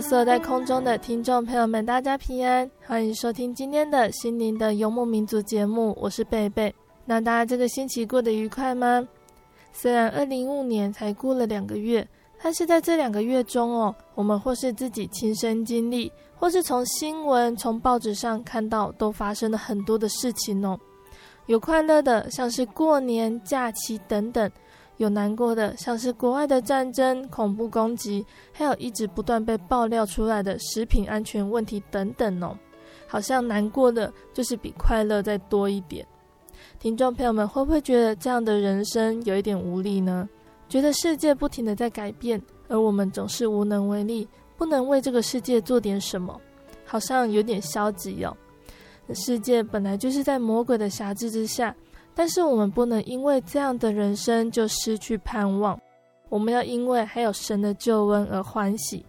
所有在空中的听众朋友们，大家平安，欢迎收听今天的心灵的游牧民族节目，我是贝贝。那大家这个星期过得愉快吗？虽然二零一五年才过了两个月，但是在这两个月中哦，我们或是自己亲身经历，或是从新闻、从报纸上看到，都发生了很多的事情哦。有快乐的，像是过年假期等等。有难过的，像是国外的战争、恐怖攻击，还有一直不断被爆料出来的食品安全问题等等哦。好像难过的就是比快乐再多一点。听众朋友们会不会觉得这样的人生有一点无力呢？觉得世界不停的在改变，而我们总是无能为力，不能为这个世界做点什么，好像有点消极哦。世界本来就是在魔鬼的辖制之下。但是我们不能因为这样的人生就失去盼望，我们要因为还有神的救恩而欢喜。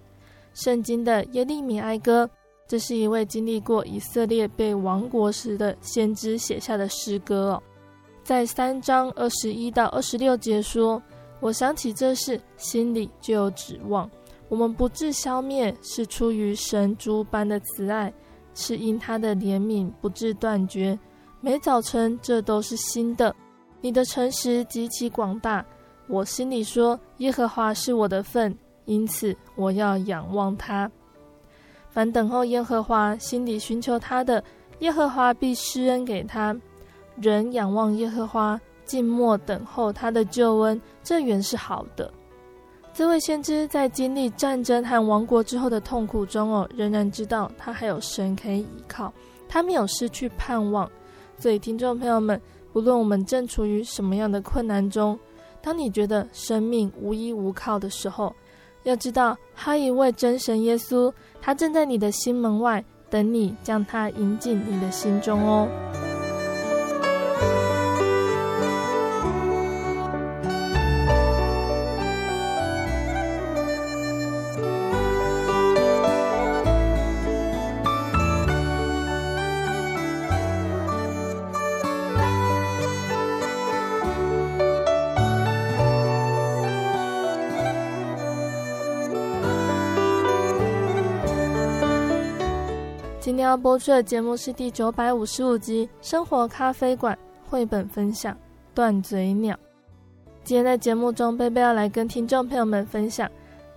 圣经的耶利米哀歌，这是一位经历过以色列被亡国时的先知写下的诗歌哦。在三章二十一到二十六节说：“我想起这事，心里就有指望。我们不至消灭，是出于神诸般的慈爱，是因他的怜悯不至断绝。”每早晨，这都是新的。你的诚实极其广大。我心里说：耶和华是我的份，因此我要仰望他。凡等候耶和华、心里寻求他的，耶和华必施恩给他。人仰望耶和华，静默等候他的救恩，这原是好的。这位先知在经历战争和亡国之后的痛苦中哦，仍然知道他还有神可以依靠，他没有失去盼望。所以，听众朋友们，不论我们正处于什么样的困难中，当你觉得生命无依无靠的时候，要知道，哈一位真神耶稣，他正在你的心门外等你，将他迎进你的心中哦。今天要播出的节目是第九百五十五集《生活咖啡馆》绘本分享《断嘴鸟》。今天在节目中，贝贝要来跟听众朋友们分享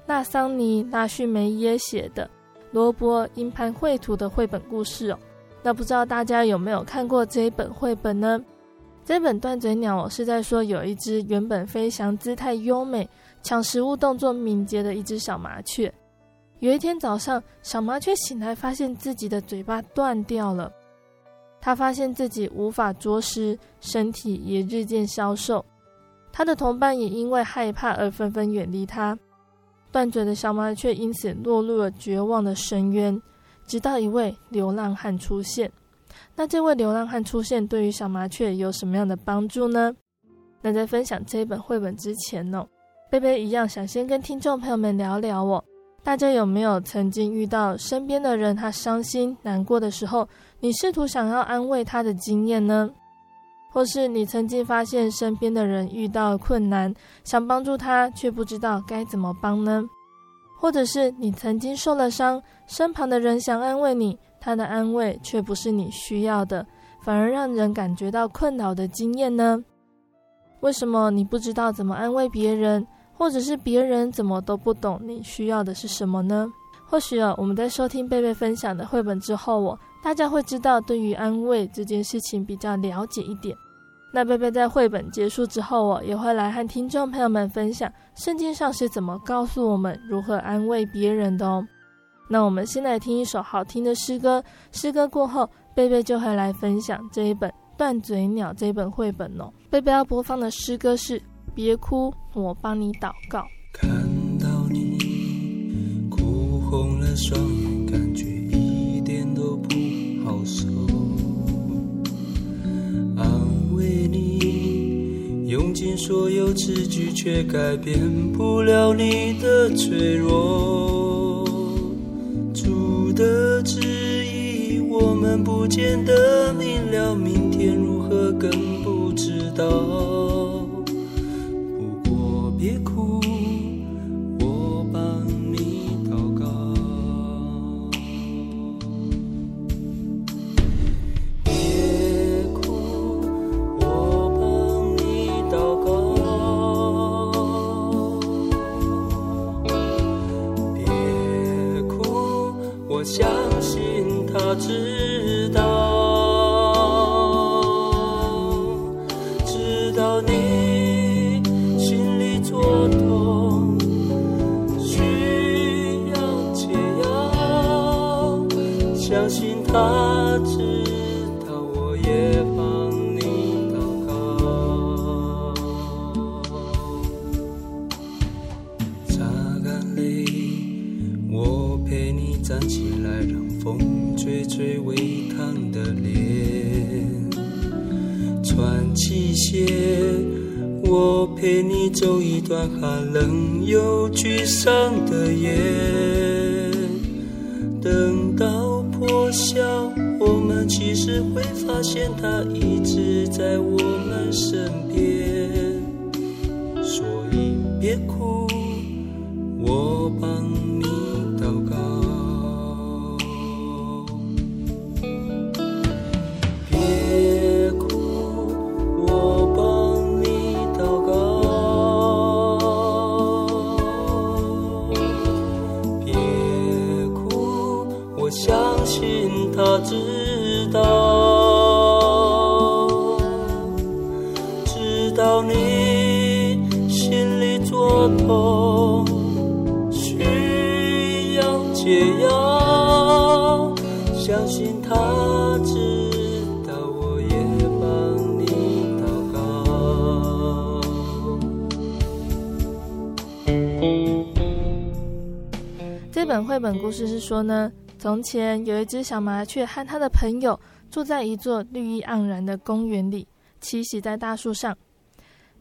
纳桑尼·纳逊梅耶写的《罗伯·因盘绘图》的绘本故事哦。那不知道大家有没有看过这一本绘本呢？这本《断嘴鸟》我，是在说有一只原本飞翔姿态优美、抢食物动作敏捷的一只小麻雀。有一天早上，小麻雀醒来，发现自己的嘴巴断掉了。它发现自己无法啄食，身体也日渐消瘦。它的同伴也因为害怕而纷纷远离它。断嘴的小麻雀因此落入了绝望的深渊。直到一位流浪汉出现。那这位流浪汉出现，对于小麻雀有什么样的帮助呢？那在分享这本绘本之前呢，贝贝一样想先跟听众朋友们聊聊哦。大家有没有曾经遇到身边的人他伤心难过的时候，你试图想要安慰他的经验呢？或是你曾经发现身边的人遇到困难，想帮助他却不知道该怎么帮呢？或者是你曾经受了伤，身旁的人想安慰你，他的安慰却不是你需要的，反而让人感觉到困扰的经验呢？为什么你不知道怎么安慰别人，或者是别人怎么都不懂你需要的是什么呢？或许啊，我们在收听贝贝分享的绘本之后，我大家会知道对于安慰这件事情比较了解一点。那贝贝在绘本结束之后，我也会来和听众朋友们分享圣经上是怎么告诉我们如何安慰别人的哦。那我们先来听一首好听的诗歌，诗歌过后，贝贝就会来分享这一本《断嘴鸟》这一本绘本哦。贝贝要播放的诗歌是《别哭，我帮你祷告》。看到你哭红了双眼，感觉一点都不好受。安慰你用尽所有字句，却改变不了你的脆弱。主的旨意，我们不见得明了，明天如何更不知道。别哭我帮你祷告。别哭我帮你祷告。别哭我相信他知极限，我陪你走一段寒冷又沮丧的夜，等到破晓，我们其实会发现他一直在我们身边，所以别哭，绘本故事是说呢，从前有一只小麻雀和他的朋友住在一座绿意盎然的公园里，栖息在大树上。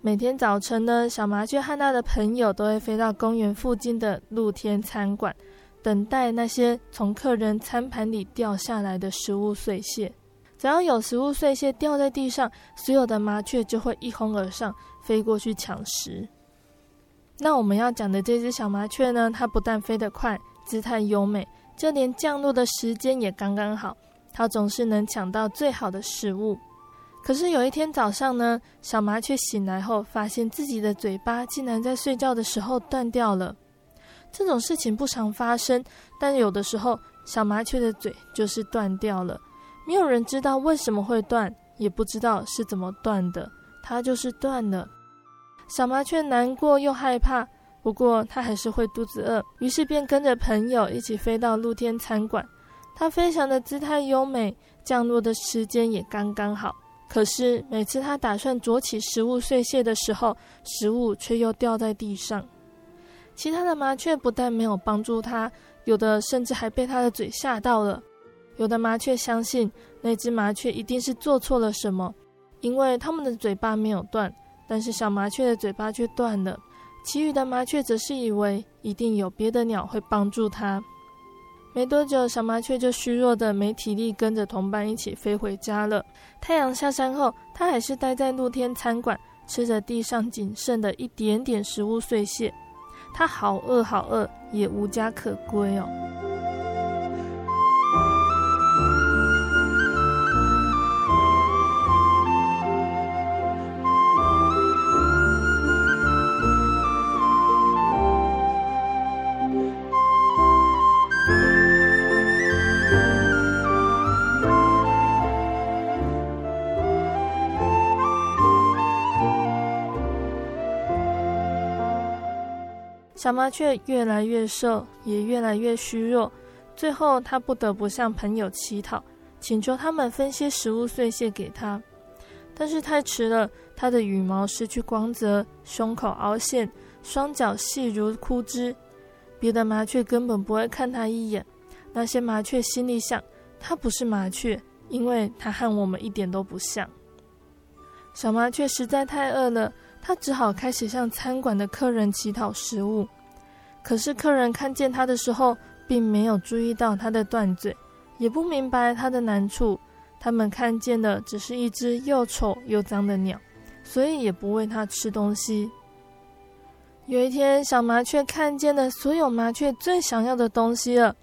每天早晨呢，小麻雀和他的朋友都会飞到公园附近的露天餐馆，等待那些从客人餐盘里掉下来的食物碎屑。只要有食物碎屑掉在地上，所有的麻雀就会一哄而上，飞过去抢食。那我们要讲的这只小麻雀呢，它不但飞得快。姿态优美，就连降落的时间也刚刚好。它总是能抢到最好的食物。可是有一天早上呢，小麻雀醒来后，发现自己的嘴巴竟然在睡觉的时候断掉了。这种事情不常发生，但有的时候小麻雀的嘴就是断掉了。没有人知道为什么会断，也不知道是怎么断的，它就是断了。小麻雀难过又害怕。不过他还是会肚子饿，于是便跟着朋友一起飞到露天餐馆。他飞翔的姿态优美，降落的时间也刚刚好。可是每次他打算啄起食物碎屑的时候，食物却又掉在地上。其他的麻雀不但没有帮助他，有的甚至还被他的嘴吓到了。有的麻雀相信那只麻雀一定是做错了什么，因为它们的嘴巴没有断，但是小麻雀的嘴巴却断了。其余的麻雀则是以为一定有别的鸟会帮助它。没多久，小麻雀就虚弱的没体力，跟着同伴一起飞回家了。太阳下山后，它还是待在露天餐馆，吃着地上仅剩的一点点食物碎屑。它好饿好饿，也无家可归哦。小麻雀越来越瘦，也越来越虚弱，最后它不得不向朋友乞讨，请求他们分些食物碎屑给它。但是太迟了，它的羽毛失去光泽，胸口凹陷，双脚细如枯枝。别的麻雀根本不会看它一眼。那些麻雀心里想：它不是麻雀，因为它和我们一点都不像。小麻雀实在太饿了，它只好开始向餐馆的客人乞讨食物。可是客人看见他的时候，并没有注意到他的断嘴，也不明白他的难处。他们看见的只是一只又丑又脏的鸟，所以也不喂它吃东西。有一天，小麻雀看见了所有麻雀最想要的东西了，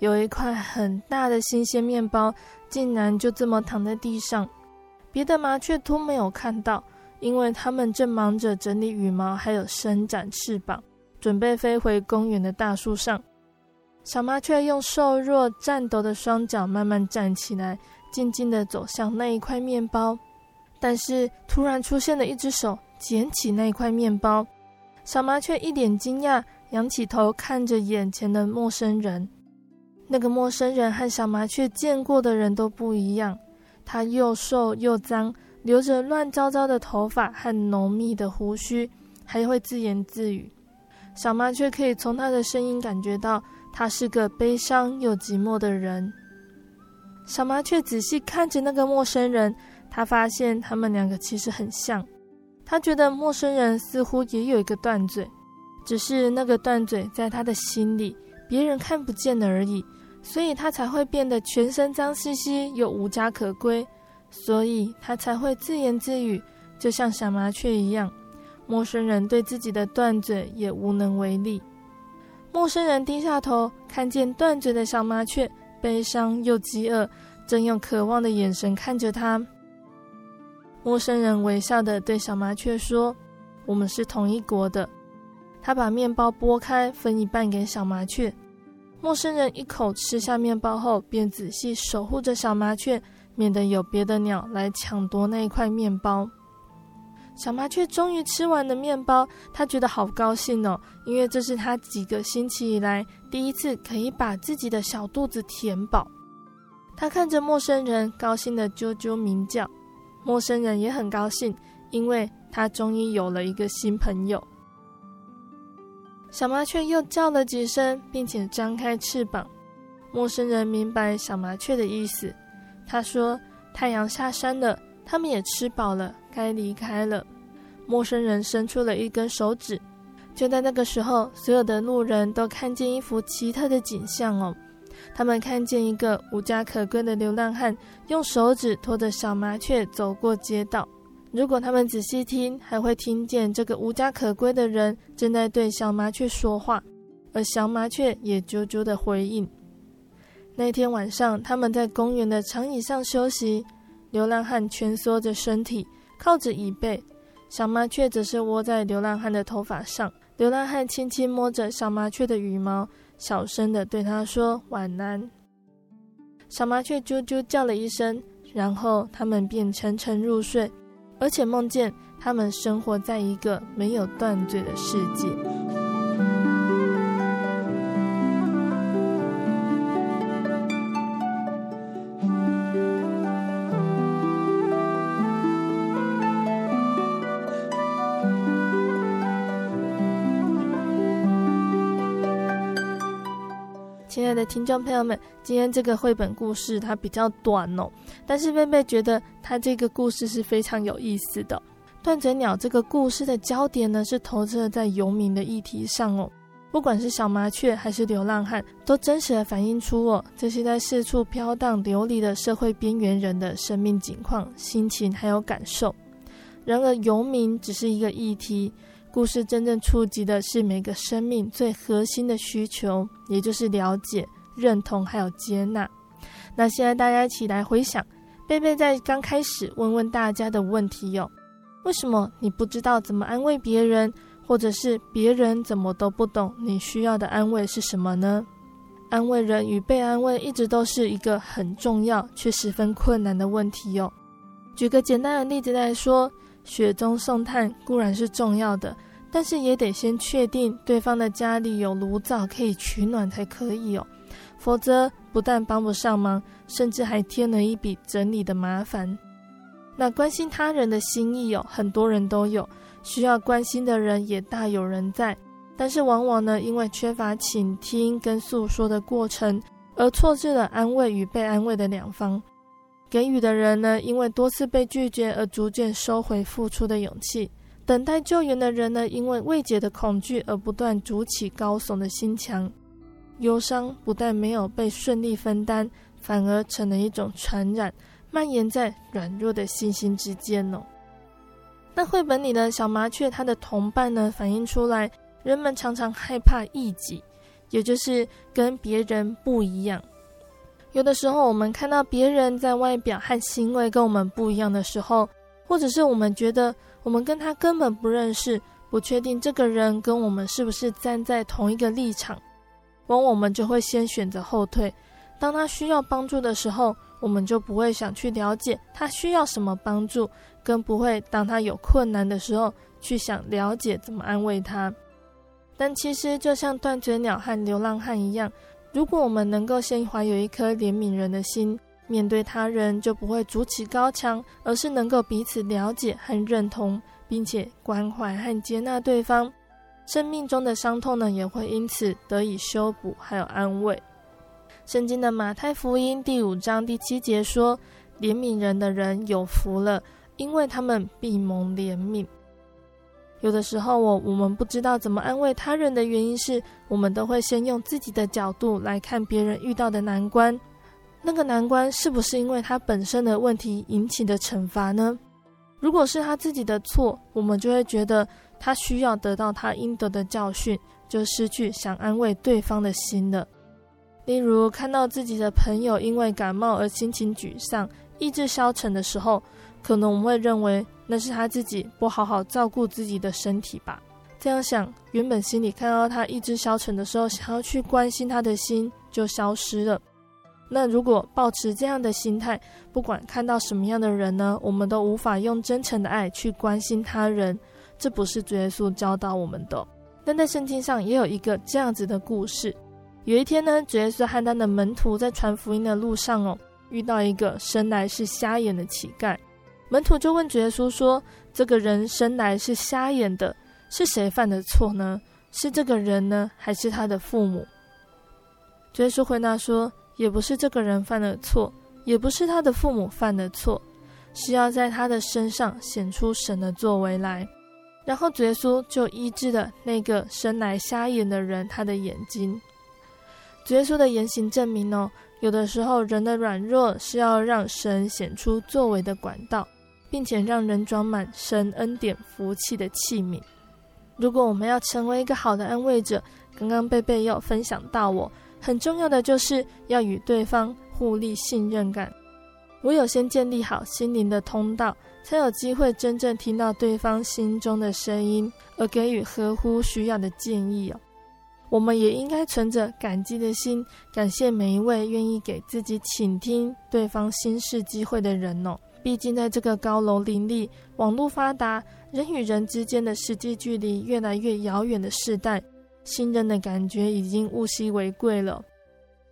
有一块很大的新鲜面包，竟然就这么躺在地上。别的麻雀都没有看到，因为他们正忙着整理羽毛，还有伸展翅膀。准备飞回公园的大树上，小麻雀用瘦弱颤抖的双脚慢慢站起来，静静地走向那一块面包。但是突然出现了一只手，捡起那一块面包。小麻雀一脸惊讶，仰起头看着眼前的陌生人。那个陌生人和小麻雀见过的人都不一样，他又瘦又脏，留着乱糟糟的头发和浓密的胡须，还会自言自语。小麻雀可以从他的声音感觉到，他是个悲伤又寂寞的人。小麻雀仔细看着那个陌生人，他发现他们两个其实很像。他觉得陌生人似乎也有一个断嘴，只是那个断嘴在他的心里，别人看不见的而已，所以他才会变得全身脏兮兮又无家可归，所以他才会自言自语，就像小麻雀一样。陌生人对自己的断嘴也无能为力。陌生人低下头，看见断嘴的小麻雀，悲伤又饥饿，正用渴望的眼神看着他。陌生人微笑地对小麻雀说：“我们是同一国的。”他把面包剥开，分一半给小麻雀。陌生人一口吃下面包后，便仔细守护着小麻雀，免得有别的鸟来抢夺那一块面包。小麻雀终于吃完了面包，它觉得好高兴哦，因为这是它几个星期以来第一次可以把自己的小肚子填饱。它看着陌生人，高兴地啾啾鸣叫。陌生人也很高兴，因为他终于有了一个新朋友。小麻雀又叫了几声，并且张开翅膀。陌生人明白小麻雀的意思，他说：“太阳下山了。”他们也吃饱了，该离开了。陌生人伸出了一根手指。就在那个时候，所有的路人都看见一幅奇特的景象哦。他们看见一个无家可归的流浪汉，用手指托着小麻雀走过街道。如果他们仔细听，还会听见这个无家可归的人正在对小麻雀说话，而小麻雀也啾啾的回应。那天晚上，他们在公园的长椅上休息。流浪汉蜷缩着身体，靠着椅背，小麻雀则是窝在流浪汉的头发上。流浪汉轻轻摸着小麻雀的羽毛，小声地对它说：“晚安。”小麻雀啾啾叫了一声，然后他们便沉沉入睡，而且梦见他们生活在一个没有断罪的世界。亲爱的听众朋友们，今天这个绘本故事它比较短哦，但是贝贝觉得它这个故事是非常有意思的。断嘴鸟这个故事的焦点呢，是投射在游民的议题上哦。不管是小麻雀还是流浪汉，都真实的反映出哦这些在四处飘荡流离的社会边缘人的生命景况、心情还有感受。然而，游民只是一个议题。故事真正触及的是每个生命最核心的需求，也就是了解、认同还有接纳。那现在大家一起来回想，贝贝在刚开始问问大家的问题有：为什么你不知道怎么安慰别人，或者是别人怎么都不懂你需要的安慰是什么呢？安慰人与被安慰一直都是一个很重要却十分困难的问题哟。举个简单的例子来说。雪中送炭固然是重要的，但是也得先确定对方的家里有炉灶可以取暖才可以哦，否则不但帮不上忙，甚至还添了一笔整理的麻烦。那关心他人的心意哦，很多人都有，需要关心的人也大有人在，但是往往呢，因为缺乏倾听跟诉说的过程，而错失了安慰与被安慰的两方。给予的人呢，因为多次被拒绝而逐渐收回付出的勇气；等待救援的人呢，因为未解的恐惧而不断筑起高耸的心墙。忧伤不但没有被顺利分担，反而成了一种传染，蔓延在软弱的信心之间哦。那绘本里的小麻雀，它的同伴呢，反映出来，人们常常害怕异己，也就是跟别人不一样。有的时候，我们看到别人在外表和行为跟我们不一样的时候，或者是我们觉得我们跟他根本不认识，不确定这个人跟我们是不是站在同一个立场，往往我们就会先选择后退。当他需要帮助的时候，我们就不会想去了解他需要什么帮助，更不会当他有困难的时候去想了解怎么安慰他。但其实，就像断嘴鸟和流浪汉一样。如果我们能够先怀有一颗怜悯人的心，面对他人就不会筑起高墙，而是能够彼此了解和认同，并且关怀和接纳对方，生命中的伤痛呢，也会因此得以修补还有安慰。圣经的马太福音第五章第七节说：“怜悯人的人有福了，因为他们必蒙怜悯。”有的时候，我我们不知道怎么安慰他人的原因是，我们都会先用自己的角度来看别人遇到的难关。那个难关是不是因为他本身的问题引起的惩罚呢？如果是他自己的错，我们就会觉得他需要得到他应得的教训，就失去想安慰对方的心了。例如，看到自己的朋友因为感冒而心情沮丧、意志消沉的时候，可能我们会认为。那是他自己不好好照顾自己的身体吧？这样想，原本心里看到他意志消沉的时候，想要去关心他的心就消失了。那如果抱持这样的心态，不管看到什么样的人呢，我们都无法用真诚的爱去关心他人，这不是主耶稣教导我们的。但在圣经上也有一个这样子的故事。有一天呢，主耶稣和他的门徒在传福音的路上哦，遇到一个生来是瞎眼的乞丐。门徒就问主耶稣说：“这个人生来是瞎眼的，是谁犯的错呢？是这个人呢，还是他的父母？”主耶稣回答说：“也不是这个人犯的错，也不是他的父母犯的错，是要在他的身上显出神的作为来。”然后主耶稣就医治了那个生来瞎眼的人他的眼睛。主耶稣的言行证明哦，有的时候人的软弱是要让神显出作为的管道。并且让人装满神恩典福气的器皿。如果我们要成为一个好的安慰者，刚刚贝贝又分享到我，很重要的就是要与对方互利信任感。唯有先建立好心灵的通道，才有机会真正听到对方心中的声音，而给予合乎需要的建议哦。我们也应该存着感激的心，感谢每一位愿意给自己倾听对方心事机会的人哦。毕竟，在这个高楼林立、网络发达、人与人之间的实际距离越来越遥远的时代，信任的感觉已经物稀为贵了。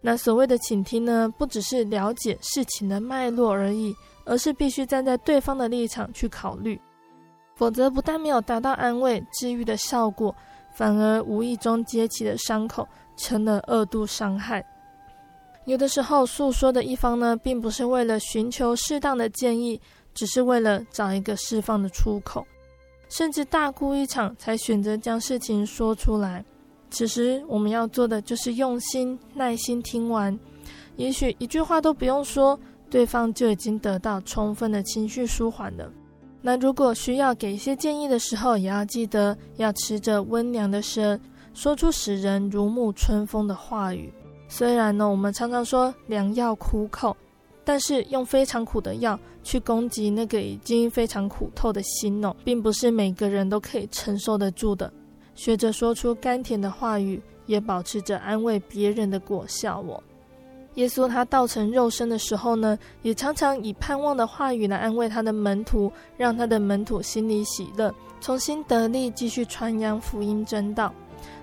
那所谓的倾听呢，不只是了解事情的脉络而已，而是必须站在对方的立场去考虑，否则不但没有达到安慰、治愈的效果，反而无意中揭起的伤口成了二度伤害。有的时候，诉说的一方呢，并不是为了寻求适当的建议，只是为了找一个释放的出口，甚至大哭一场才选择将事情说出来。此时，我们要做的就是用心、耐心听完。也许一句话都不用说，对方就已经得到充分的情绪舒缓了。那如果需要给一些建议的时候，也要记得要持着温良的舌，说出使人如沐春风的话语。虽然呢，我们常常说良药苦口，但是用非常苦的药去攻击那个已经非常苦透的心哦，并不是每个人都可以承受得住的。学着说出甘甜的话语，也保持着安慰别人的果效哦。耶稣他道成肉身的时候呢，也常常以盼望的话语来安慰他的门徒，让他的门徒心里喜乐，重新得力，继续传扬福音真道。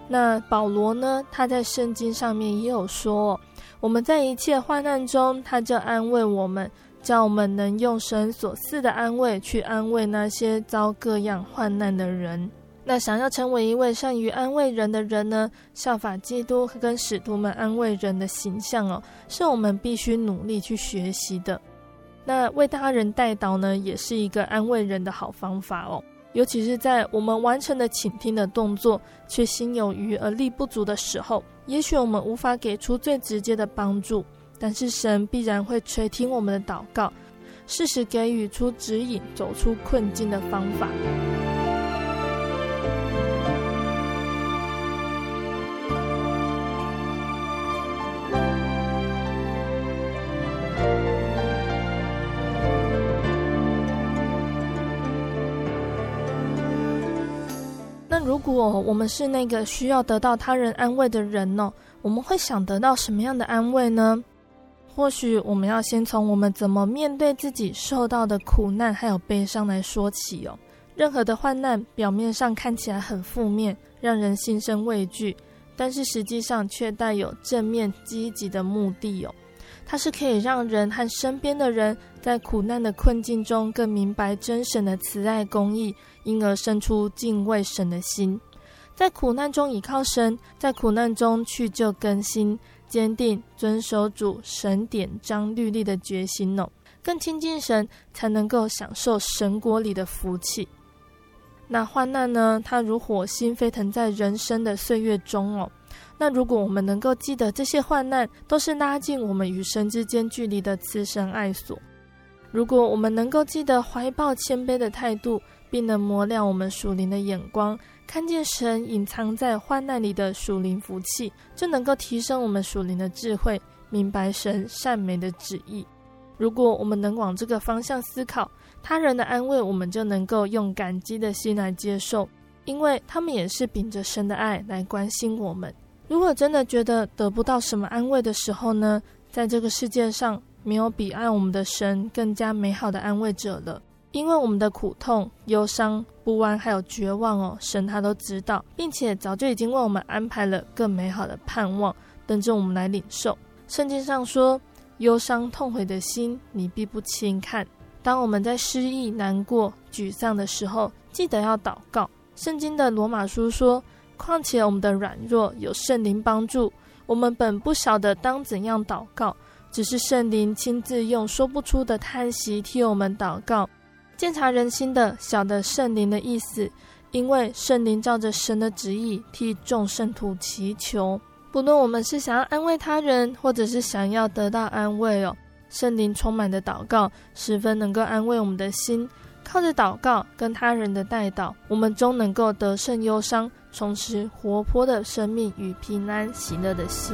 那保罗呢，他在圣经上面也有说，我们在一切患难中，他就安慰我们，叫我们能用神所赐的安慰去安慰那些遭各样患难的人。那想要成为一位善于安慰人的人呢，效法基督跟使徒们安慰人的形象哦，是我们必须努力去学习的。那为他人代祷呢，也是一个安慰人的好方法哦。尤其是在我们完成的倾听的动作，却心有余而力不足的时候，也许我们无法给出最直接的帮助，但是神必然会垂听我们的祷告，适时给予出指引，走出困境的方法。如果我们是那个需要得到他人安慰的人呢，我们会想得到什么样的安慰呢？或许我们要先从我们怎么面对自己受到的苦难还有悲伤来说起哦。任何的患难表面上看起来很负面，让人心生畏惧，但是实际上却带有正面积极的目的哦。它是可以让人和身边的人在苦难的困境中更明白真神的慈爱公义，因而生出敬畏神的心，在苦难中倚靠神，在苦难中去就更新，坚定遵守主神典章律例的决心哦，更亲近神，才能够享受神国里的福气。那患难呢？它如火星飞腾在人生的岁月中哦。那如果我们能够记得这些患难都是拉近我们与神之间距离的慈神爱所，如果我们能够记得怀抱谦卑的态度，并能磨亮我们属灵的眼光，看见神隐藏在患难里的属灵福气，就能够提升我们属灵的智慧，明白神善美的旨意。如果我们能往这个方向思考，他人的安慰，我们就能够用感激的心来接受，因为他们也是秉着神的爱来关心我们。如果真的觉得得不到什么安慰的时候呢，在这个世界上没有比爱我们的神更加美好的安慰者了。因为我们的苦痛、忧伤、不安还有绝望哦，神他都知道，并且早就已经为我们安排了更美好的盼望，等着我们来领受。圣经上说：“忧伤痛悔的心，你必不轻看。”当我们在失意、难过、沮丧的时候，记得要祷告。圣经的罗马书说。况且我们的软弱有圣灵帮助，我们本不晓得当怎样祷告，只是圣灵亲自用说不出的叹息替我们祷告。鉴察人心的晓得圣灵的意思，因为圣灵照着神的旨意替众圣徒祈求。不论我们是想要安慰他人，或者是想要得到安慰哦，圣灵充满的祷告十分能够安慰我们的心。靠着祷告跟他人的代祷，我们终能够得胜忧伤。重拾活泼的生命与平安喜乐的心。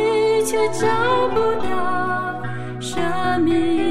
却找不到生命。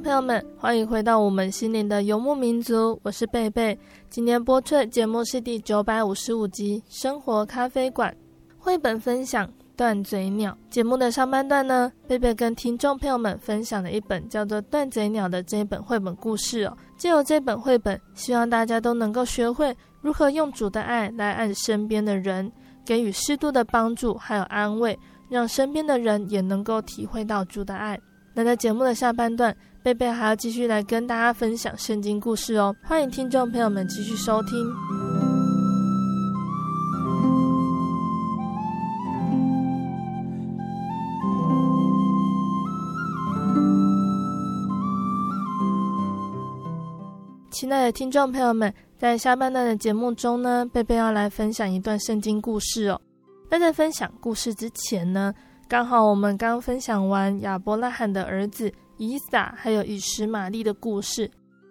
朋友们，欢迎回到我们心灵的游牧民族，我是贝贝。今天播出的节目是第九百五十五集《生活咖啡馆》绘本分享《断嘴鸟》。节目的上半段呢，贝贝跟听众朋友们分享了一本叫做《断嘴鸟》的这一本绘本故事哦。借由这本绘本，希望大家都能够学会如何用主的爱来爱身边的人，给予适度的帮助还有安慰，让身边的人也能够体会到主的爱。那在节目的下半段，贝贝还要继续来跟大家分享圣经故事哦，欢迎听众朋友们继续收听。亲爱的听众朋友们，在下半段的节目中呢，贝贝要来分享一段圣经故事哦。那在分享故事之前呢，刚好我们刚分享完亚伯拉罕的儿子以撒，还有以实玛利的故事。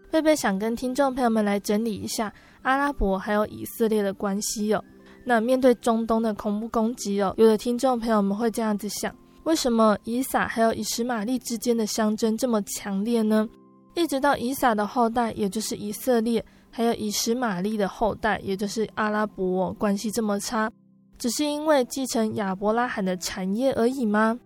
贝贝想跟听众朋友们来整理一下阿拉伯还有以色列的关系哦。那面对中东的恐怖攻击哦，有的听众朋友们会这样子想：为什么以撒还有以实玛利之间的相争这么强烈呢？一直到以撒的后代，也就是以色列，还有以实玛利的后代，也就是阿拉伯哦，关系这么差。只是因为继承亚伯拉罕的产业而已吗？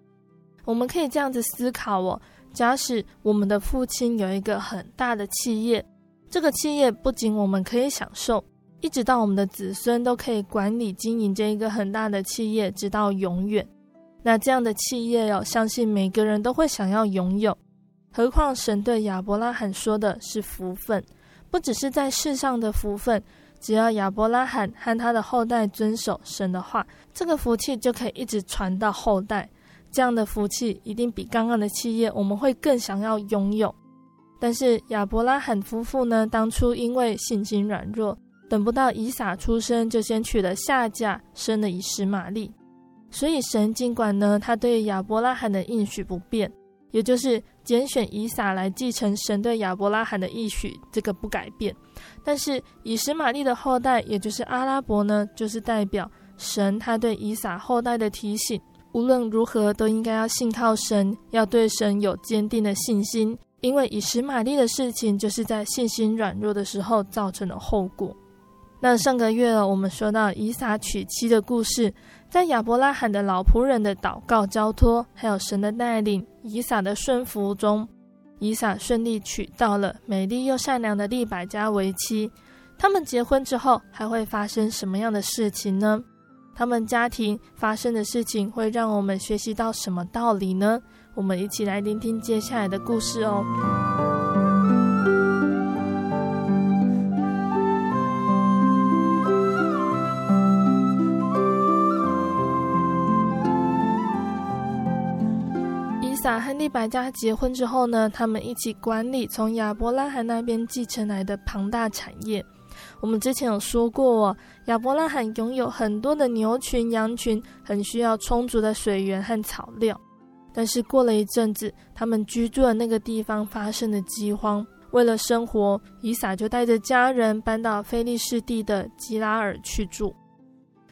我们可以这样子思考哦。假使我们的父亲有一个很大的企业，这个企业不仅我们可以享受，一直到我们的子孙都可以管理经营这一个很大的企业，直到永远。那这样的企业要相信每个人都会想要拥有。何况神对亚伯拉罕说的是福分，不只是在世上的福分。只要亚伯拉罕和他的后代遵守神的话，这个福气就可以一直传到后代。这样的福气一定比刚刚的企业我们会更想要拥有。但是亚伯拉罕夫妇呢，当初因为信心软弱，等不到以撒出生，就先娶了夏甲，生了以实玛利。所以神尽管呢，他对亚伯拉罕的应许不变，也就是拣选以撒来继承神对亚伯拉罕的应许，这个不改变。但是以实玛利的后代，也就是阿拉伯呢，就是代表神他对以撒后代的提醒，无论如何都应该要信靠神，要对神有坚定的信心，因为以实玛利的事情就是在信心软弱的时候造成的后果。那上个月了，我们说到以撒娶妻的故事，在亚伯拉罕的老仆人的祷告交托，还有神的带领，以撒的顺服中，以撒顺利娶到了美丽又善良的利百加为妻。他们结婚之后，还会发生什么样的事情呢？他们家庭发生的事情会让我们学习到什么道理呢？我们一起来聆听接下来的故事哦。以撒和利百加结婚之后呢，他们一起管理从亚伯拉罕那边继承来的庞大产业。我们之前有说过哦，亚伯拉罕拥有很多的牛群、羊群，很需要充足的水源和草料。但是过了一阵子，他们居住的那个地方发生了饥荒。为了生活，以撒就带着家人搬到非利士地的基拉尔去住。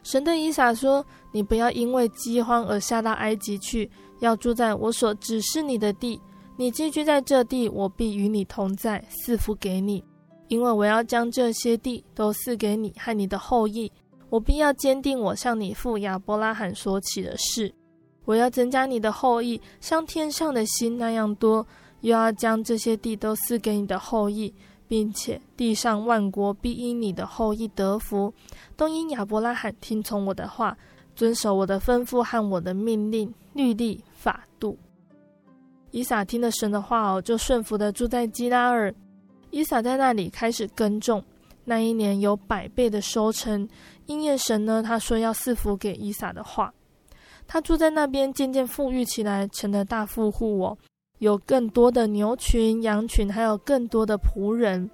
神对以撒说：“你不要因为饥荒而下到埃及去。”要住在我所指示你的地，你寄居在这地，我必与你同在，赐福给你，因为我要将这些地都赐给你和你的后裔。我必要坚定我向你父亚伯拉罕所起的誓，我要增加你的后裔，像天上的星那样多，又要将这些地都赐给你的后裔，并且地上万国必因你的后裔得福，都因亚伯拉罕听从我的话，遵守我的吩咐和我的命令、律例。法度，以撒听了神的话哦，就顺服的住在基拉尔。伊撒在那里开始耕种，那一年有百倍的收成。应验神呢，他说要赐福给伊撒的话，他住在那边渐渐富裕起来，成了大富户哦，有更多的牛群、羊群，还有更多的仆人。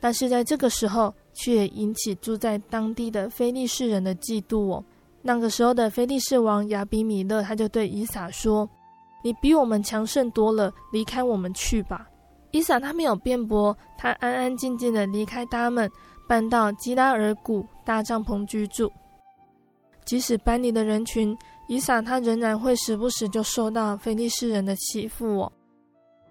但是在这个时候，却引起住在当地的非利士人的嫉妒哦。那个时候的非利士王亚比米勒，他就对伊撒说：“你比我们强盛多了，离开我们去吧。”伊撒他没有辩驳，他安安静静的离开他们，搬到基拉尔谷搭帐篷居住。即使搬离的人群，以撒他仍然会时不时就受到非利士人的欺负哦。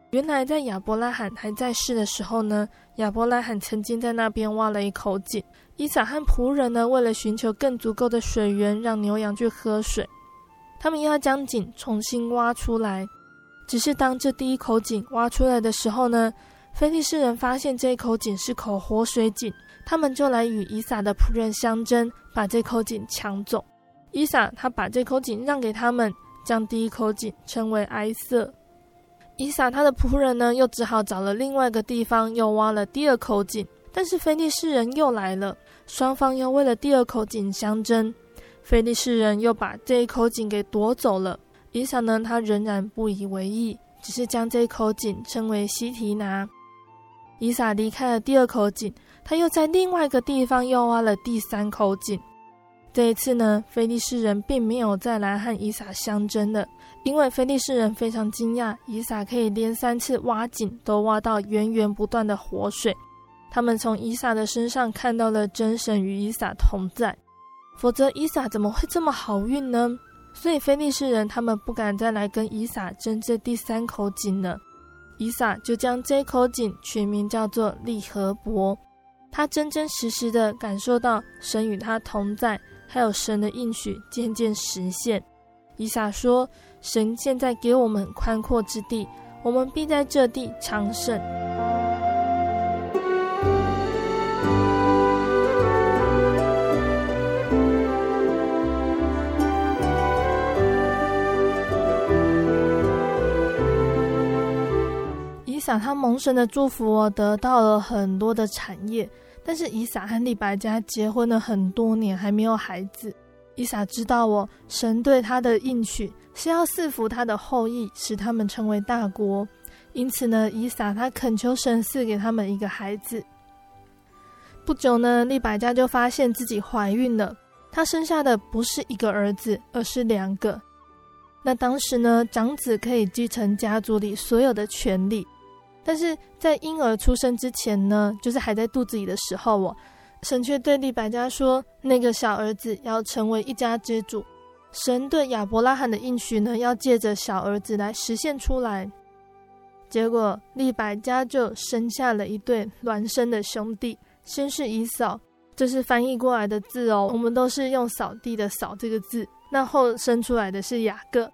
原来在亚伯拉罕还在世的时候呢，亚伯拉罕曾经在那边挖了一口井。伊撒和仆人呢，为了寻求更足够的水源，让牛羊去喝水，他们要将井重新挖出来。只是当这第一口井挖出来的时候呢，菲利士人发现这一口井是口活水井，他们就来与以撒的仆人相争，把这口井抢走。以撒他把这口井让给他们，将第一口井称为埃瑟。以撒他的仆人呢，又只好找了另外一个地方，又挖了第二口井。但是菲利士人又来了，双方又为了第二口井相争，菲利士人又把这一口井给夺走了。伊撒呢，他仍然不以为意，只是将这口井称为西提拿。伊撒离开了第二口井，他又在另外一个地方又挖了第三口井。这一次呢，菲利士人并没有再来和伊撒相争了，因为菲利士人非常惊讶，伊撒可以连三次挖井都挖到源源不断的活水。他们从伊撒的身上看到了真神与伊撒同在，否则伊撒怎么会这么好运呢？所以非利士人他们不敢再来跟以撒争这第三口井了。以撒就将这口井取名叫做利和伯，他真真实实的感受到神与他同在，还有神的应许渐渐实现。以撒说：“神现在给我们宽阔之地，我们必在这地昌盛。”撒他蒙神的祝福哦，得到了很多的产业。但是以撒和利百加结婚了很多年，还没有孩子。以撒知道哦，神对他的应许是要赐福他的后裔，使他们成为大国。因此呢，以撒他恳求神赐给他们一个孩子。不久呢，利百加就发现自己怀孕了。她生下的不是一个儿子，而是两个。那当时呢，长子可以继承家族里所有的权利，但是在婴儿出生之前呢，就是还在肚子里的时候哦，神却对利百加说，那个小儿子要成为一家之主。神对亚伯拉罕的应许呢，要借着小儿子来实现出来。结果利百加就生下了一对孪生的兄弟，先是以扫，这是翻译过来的字哦，我们都是用扫地的扫这个字。那后生出来的是雅各，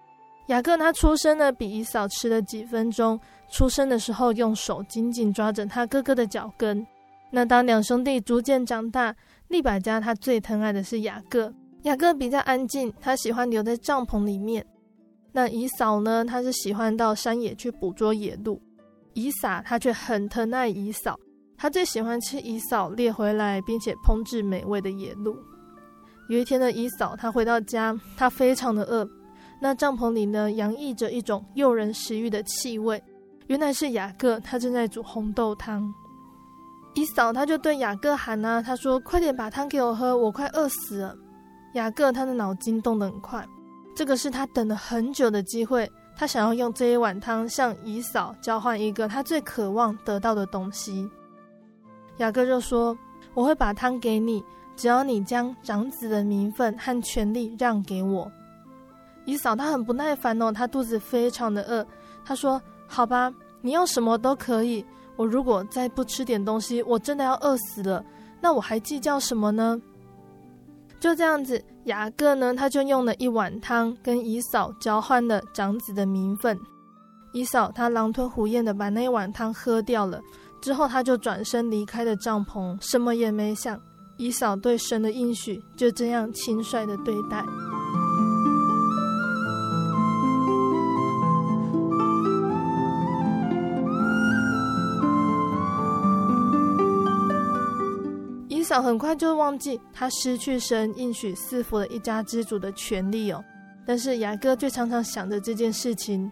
雅各他出生呢比以扫迟了几分钟。出生的时候用手紧紧抓着他哥哥的脚跟。那当两兄弟逐渐长大，利百加他最疼爱的是雅各，雅各比较安静，他喜欢留在帐篷里面。那以扫呢，他是喜欢到山野去捕捉野鹿。以撒他却很疼爱以扫，他最喜欢吃以扫猎回来并且烹制美味的野鹿。有一天的以扫，他回到家，他非常的饿。那帐篷里呢，洋溢着一种诱人食欲的气味。原来是雅各，他正在煮红豆汤。以扫他就对雅各喊啊，他说：“快点把汤给我喝，我快饿死了。”雅各他的脑筋动得很快，这个是他等了很久的机会，他想要用这一碗汤向姨嫂交换一个他最渴望得到的东西。雅各就说：“我会把汤给你。”只要你将长子的名分和权利让给我，姨嫂她很不耐烦哦，她肚子非常的饿。她说：“好吧，你要什么都可以。我如果再不吃点东西，我真的要饿死了。那我还计较什么呢？”就这样子，雅各呢，他就用了一碗汤跟姨嫂交换了长子的名分。姨嫂她狼吞虎咽的把那一碗汤喝掉了，之后他就转身离开了帐篷，什么也没想。姨嫂对神的应许就这样轻率的对待。很快就忘记他失去神应许赐福的一家之主的权利哦，但是雅各却常常想着这件事情。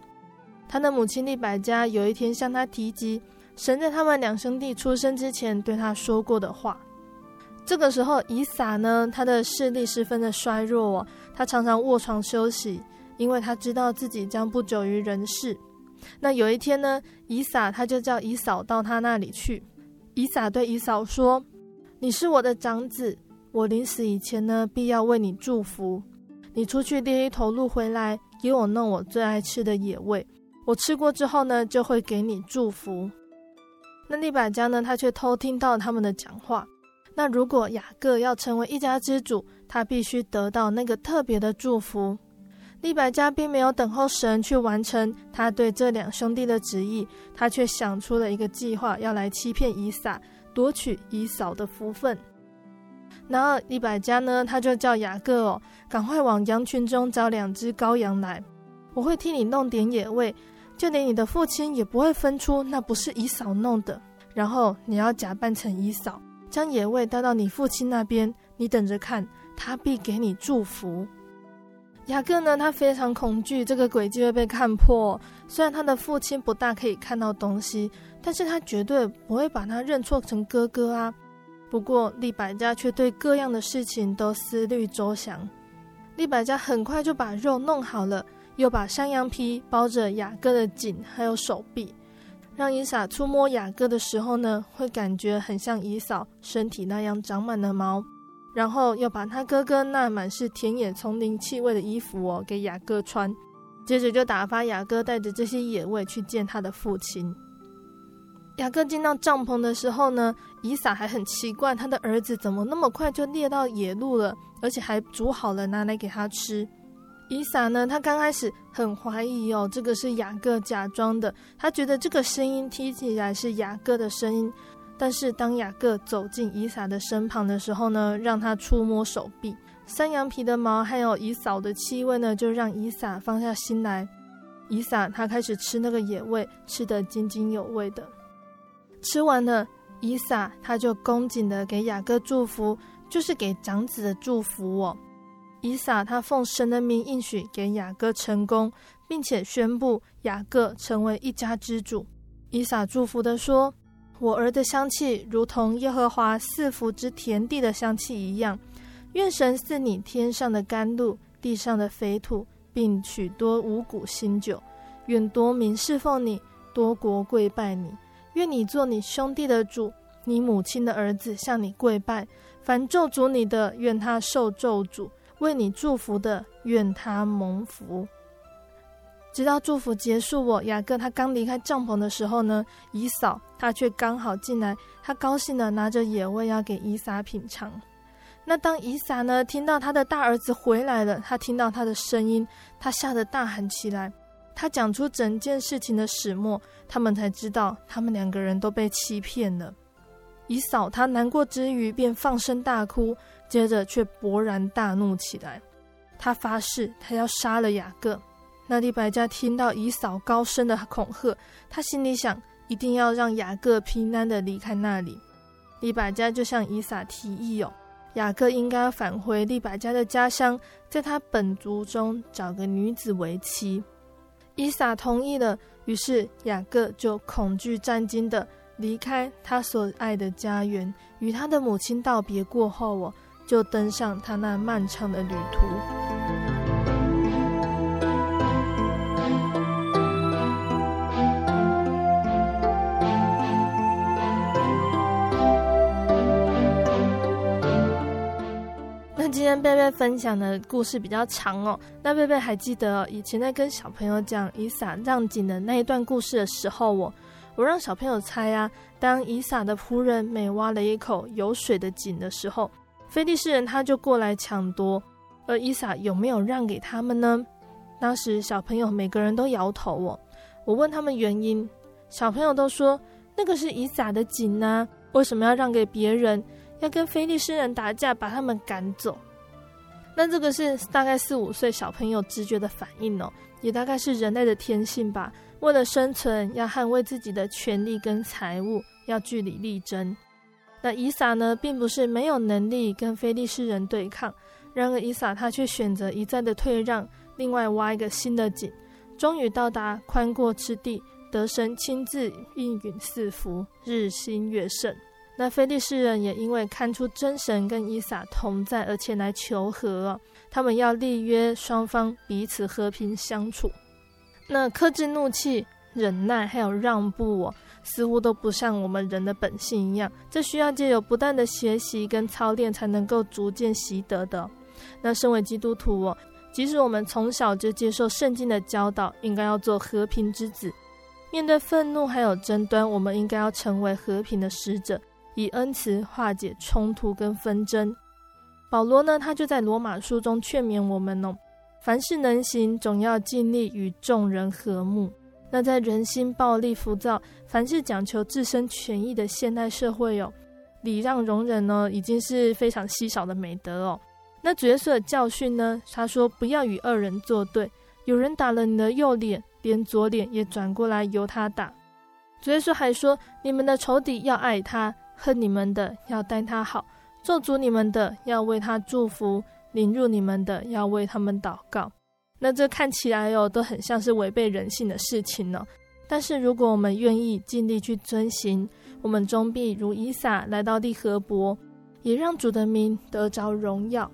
他的母亲利百加有一天向他提及神在他们两兄弟出生之前对他说过的话。这个时候，以撒呢，他的视力十分的衰弱哦，他常常卧床休息，因为他知道自己将不久于人世。那有一天呢，以撒他就叫以扫到他那里去。以撒对以扫说：“你是我的长子，我临死以前呢，必要为你祝福。你出去猎一头鹿回来，给我弄我最爱吃的野味，我吃过之后呢，就会给你祝福。”那利百加呢，他却偷听到他们的讲话。那如果雅各要成为一家之主，他必须得到那个特别的祝福。利百加并没有等候神去完成他对这两兄弟的旨意，他却想出了一个计划，要来欺骗以撒，夺取以扫的福分。然后利百加呢，他就叫雅各哦，赶快往羊群中找两只羔羊来，我会替你弄点野味，就连你的父亲也不会分出那不是以扫弄的。然后你要假扮成以扫。将野味带到你父亲那边，你等着看，他必给你祝福。雅各呢，他非常恐惧这个诡计会被看破。虽然他的父亲不大可以看到东西，但是他绝对不会把他认错成哥哥啊。不过利百加却对各样的事情都思虑周详。利百加很快就把肉弄好了，又把山羊皮包着雅各的颈还有手臂。让以撒触摸雅各的时候呢，会感觉很像以嫂身体那样长满了毛，然后又把他哥哥那满是田野丛林气味的衣服哦给雅各穿，接着就打发雅各带着这些野味去见他的父亲。雅各进到帐篷的时候呢，以撒还很奇怪他的儿子怎么那么快就猎到野鹿了，而且还煮好了拿来给他吃。以撒呢，他刚开始很怀疑哦，这个是雅各假装的。他觉得这个声音听起来是雅各的声音，但是当雅各走进以撒的身旁的时候呢，让他触摸手臂，山羊皮的毛还有以扫的气味呢，就让以撒放下心来。以撒他开始吃那个野味，吃得津津有味的。吃完了，以撒他就恭敬的给雅各祝福，就是给长子的祝福哦。以撒他奉神的名应许给雅各成功，并且宣布雅各成为一家之主。以撒祝福的说：“我儿的香气如同耶和华赐福之田地的香气一样。愿神赐你天上的甘露、地上的肥土、并许多五谷新酒。愿多民侍奉你，多国跪拜你。愿你做你兄弟的主，你母亲的儿子向你跪拜。凡咒诅你的，愿他受咒诅；为你祝福的，愿他蒙福。直到祝福结束，我雅各他刚离开帐篷的时候呢，以扫他却刚好进来，他高兴的拿着野味要给以撒品尝。那当以撒呢听到他的大儿子回来了，他听到他的声音，他吓得大喊起来。他讲出整件事情的始末，他们才知道他们两个人都被欺骗了。以扫他难过之余，便放声大哭，接着却勃然大怒起来，他发誓他要杀了雅各。那利百加听到以扫高声的恐吓，他心里想，一定要让雅各平安的离开那里。利百加就向以撒提议哦，雅各应该返回利百加的家乡，在他本族中找个女子为妻。伊萨同意了，于是雅各就恐惧战惊的离开他所爱的家园，与他的母亲道别过后，我就登上他那漫长的旅途。天贝贝分享的故事比较长哦。那贝贝还记得以前在跟小朋友讲以撒让井的那一段故事的时候，我我让小朋友猜啊，当以撒的仆人每挖了一口有水的井的时候，菲利士人他就过来抢夺，而以撒有没有让给他们呢？当时小朋友每个人都摇头哦。我问他们原因，小朋友都说那个是以撒的井呢，为什么要让给别人？要跟菲利士人打架，把他们赶走。那这个是大概四五岁小朋友直觉的反应哦，也大概是人类的天性吧。为了生存，要捍卫自己的权利跟财物，要据理力争。那以撒呢，并不是没有能力跟非利士人对抗，然而以撒他却选择一再的退让，另外挖一个新的井，终于到达宽阔之地，得神亲自应允赐福，日新月盛。那非利士人也因为看出真神跟伊撒同在，而前来求和。他们要立约，双方彼此和平相处。那克制怒气、忍耐还有让步哦，似乎都不像我们人的本性一样。这需要借由不断的学习跟操练，才能够逐渐习得的。那身为基督徒哦，即使我们从小就接受圣经的教导，应该要做和平之子。面对愤怒还有争端，我们应该要成为和平的使者。以恩慈化解冲突跟纷争。保罗呢，他就在罗马书中劝勉我们哦，凡事能行，总要尽力与众人和睦。那在人心暴力浮躁、凡事讲求自身权益的现代社会哦，礼让容忍呢，已经是非常稀少的美德哦。那主耶稣的教训呢，他说不要与恶人作对，有人打了你的右脸，连左脸也转过来由他打。主耶稣还说，你们的仇敌要爱他。恨你们的要待他好，做主你们的要为他祝福，凌辱你们的要为他们祷告。那这看起来哦，都很像是违背人性的事情呢。但是如果我们愿意尽力去遵行，我们终必如以撒来到利河伯，也让主的名得着荣耀。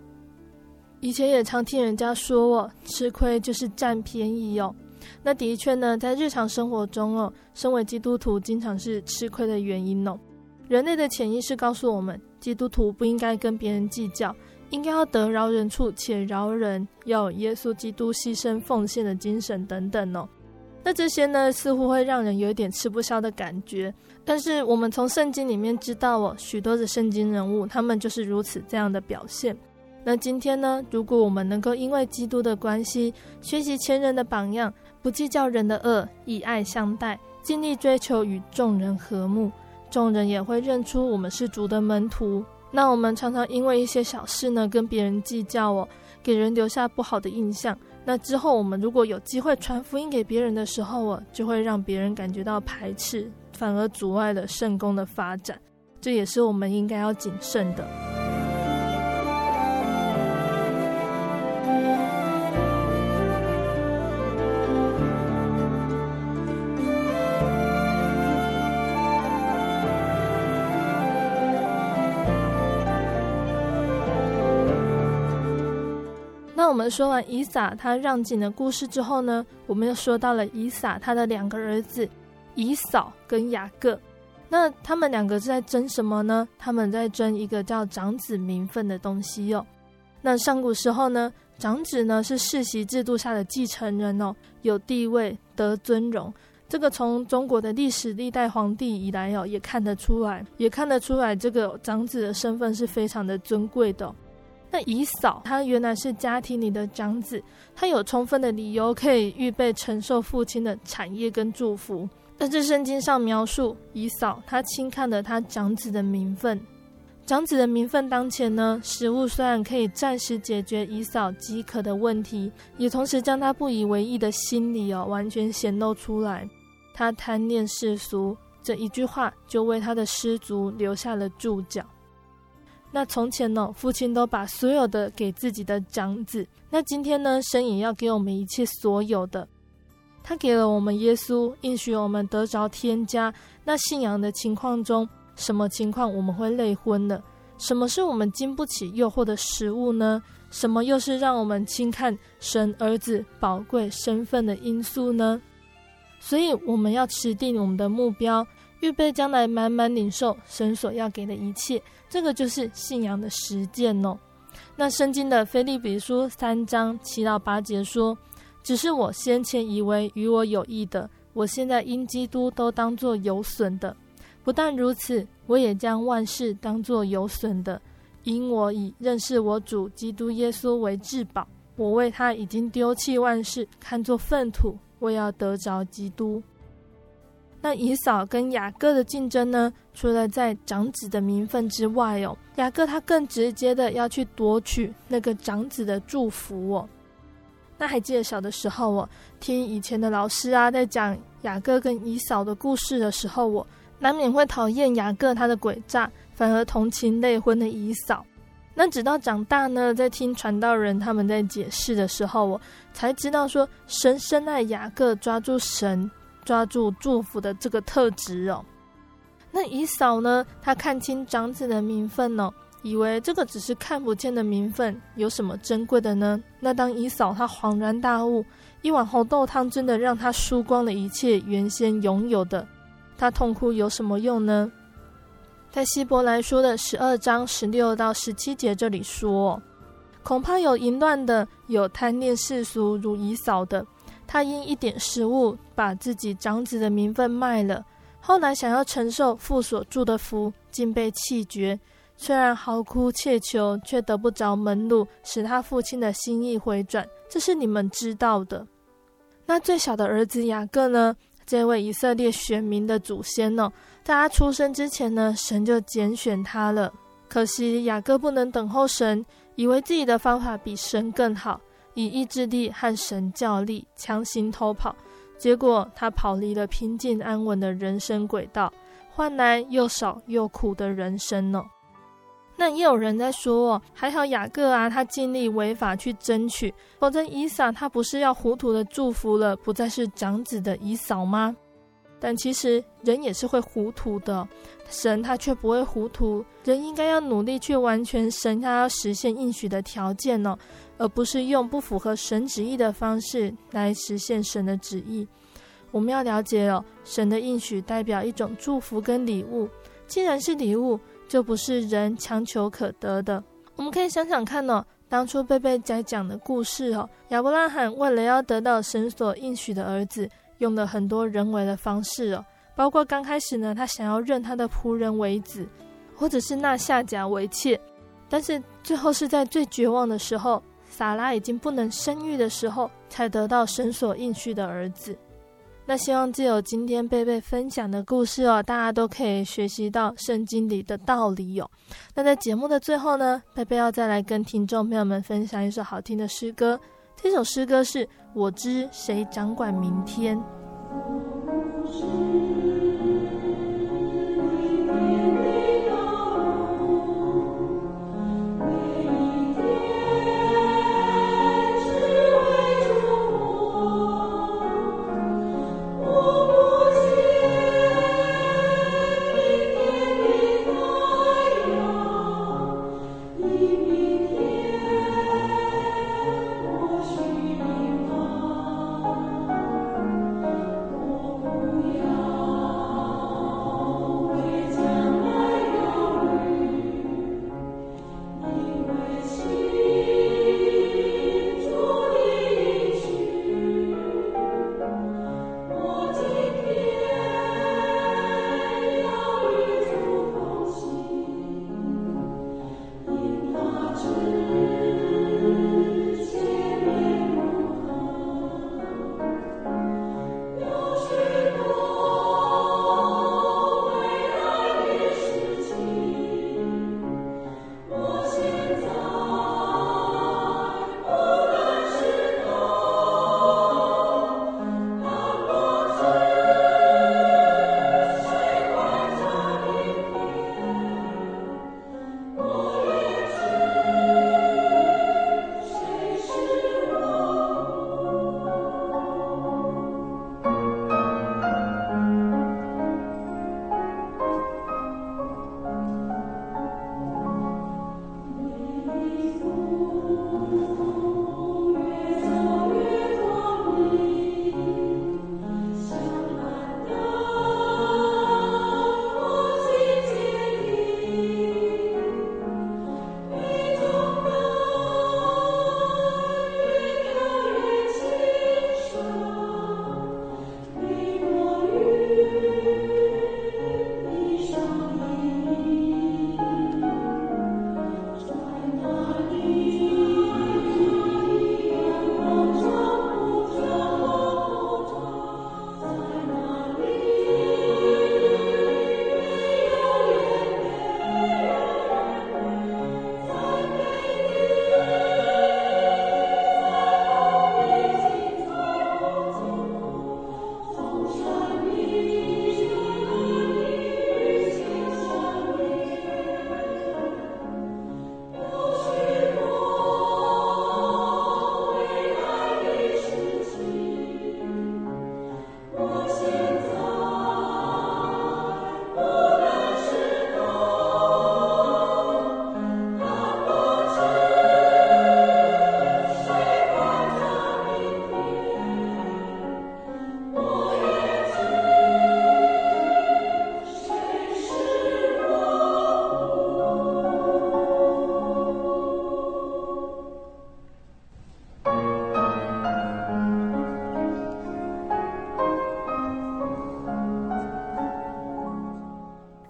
以前也常听人家说哦，吃亏就是占便宜哦。那的确呢，在日常生活中哦，身为基督徒经常是吃亏的原因哦。人类的潜意识告诉我们，基督徒不应该跟别人计较，应该要得饶人处且饶人，要有耶稣基督牺牲奉献的精神等等哦。那这些呢，似乎会让人有一点吃不消的感觉。但是我们从圣经里面知道哦，许多的圣经人物，他们就是如此这样的表现。那今天呢，如果我们能够因为基督的关系，学习前人的榜样，不计较人的恶，以爱相待，尽力追求与众人和睦。众人也会认出我们是主的门徒。那我们常常因为一些小事呢，跟别人计较哦，给人留下不好的印象。那之后，我们如果有机会传福音给别人的时候哦，就会让别人感觉到排斥，反而阻碍了圣工的发展。这也是我们应该要谨慎的。那我们说完以撒他让井的故事之后呢，我们又说到了以撒他的两个儿子以扫跟雅各。那他们两个在争什么呢？他们在争一个叫长子名分的东西哟、哦。那上古时候呢，长子呢是世袭制度下的继承人哦，有地位得尊荣。这个从中国的历史历代皇帝以来哦，也看得出来，也看得出来，这个长子的身份是非常的尊贵的、那姨嫂他原来是家庭里的长子，他有充分的理由可以预备承受父亲的产业跟祝福。但是圣经上描述姨嫂，他轻看了他长子的名分。长子的名分当前呢，食物虽然可以暂时解决姨嫂饥渴的问题，也同时将他不以为意的心理哦完全显露出来。他贪恋世俗这一句话，就为他的失足留下了注脚。那从前呢，父亲都把所有的给自己的长子，那今天呢，神也要给我们一切所有的。他给了我们耶稣，应许我们得着天家。那信仰的情况中，什么情况我们会累昏呢？什么是我们经不起诱惑的食物呢？什么又是让我们轻看神儿子宝贵身份的因素呢？所以我们要持定我们的目标，预备将来满满领受神所要给的一切。这个就是信仰的实践哦。那圣经的腓利比书三章七到八节说。只是我先前以为与我有益的，我现在因基督都当作有损的。不但如此，我也将万事当作有损的，因我以认识我主基督耶稣为至宝。我为他已经丢弃万事，看作粪土，我要得着基督。那以扫跟雅各的竞争呢？除了在长子的名分之外哦，雅各他更直接的要去夺取那个长子的祝福哦。那还记得小的时候，我听以前的老师啊，在讲雅各跟以扫的故事的时候，我难免会讨厌雅各他的诡诈，反而同情累婚的以扫。那直到长大呢，在听传道人他们在解释的时候，我才知道说，神深爱雅各抓住神、抓住祝福的这个特质哦。那以嫂呢，她看清长子的名分哦。以为这个只是看不见的名分，有什么珍贵的呢？那当以嫂，她恍然大悟，一碗红豆汤真的让她输光了一切原先拥有的，她痛哭有什么用呢？在希伯来书的十二章十六到十七节这里说，恐怕有淫乱的，有贪恋世俗如以嫂的，他因一点食物把自己长子的名分卖了，后来想要承受父所祝的福，竟被弃绝。虽然嚎哭切求，却得不着门路，使他父亲的心意回转，这是你们知道的。那最小的儿子雅各呢？这位以色列选民的祖先呢？在他出生之前呢，神就拣选他了。可惜雅各不能等候神，以为自己的方法比神更好，以意志力和神较力，强行偷跑，结果他跑离了平静安稳的人生轨道，换来又少又苦的人生呢。那也有人在说哦，还好雅各啊，他尽力违法去争取，否则以撒他不是要糊涂的祝福了，不再是长子的以扫吗？但其实人也是会糊涂的，神他却不会糊涂，人应该要努力去完全神他要实现应许的条件哦，而不是用不符合神旨意的方式来实现神的旨意。我们要了解哦，神的应许代表一种祝福跟礼物，既然是礼物。就不是人强求可得的。我们可以想想看哦，当初贝贝在讲的故事哦，亚伯拉罕为了要得到神所应许的儿子，用了很多人为的方式哦，包括刚开始呢，他想要认他的仆人为子，或者是纳夏甲为妾，但是最后是在最绝望的时候，撒拉已经不能生育的时候，才得到神所应许的儿子。那希望借由今天贝贝分享的故事哦，大家都可以学习到圣经里的道理哦。那在节目的最后呢，贝贝要再来跟听众朋友们分享一首好听的诗歌。这首诗歌是我知谁掌管明天。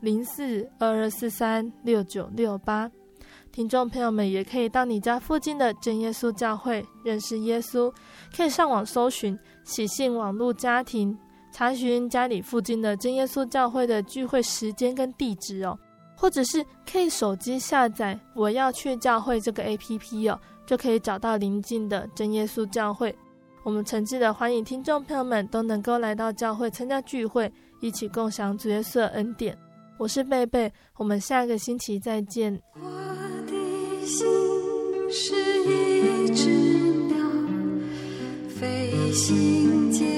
零四二二四三六九六八，听众朋友们也可以到你家附近的真耶稣教会认识耶稣，可以上网搜寻喜信网络家庭，查询家里附近的真耶稣教会的聚会时间跟地址哦，或者是可以手机下载我要去教会这个 APP 哦，就可以找到邻近的真耶稣教会。我们诚挚的欢迎听众朋友们都能够来到教会参加聚会，一起共享主耶稣恩典。我是贝贝，我们下个星期再见。我的心是一只鸟，飞行间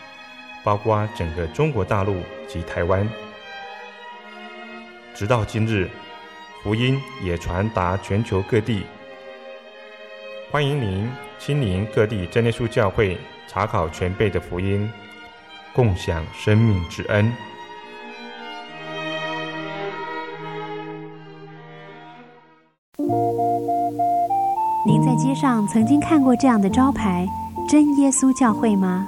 包括整个中国大陆及台湾，直到今日，福音也传达全球各地。欢迎您亲临各地真耶稣教会，查考全备的福音，共享生命之恩。您在街上曾经看过这样的招牌“真耶稣教会”吗？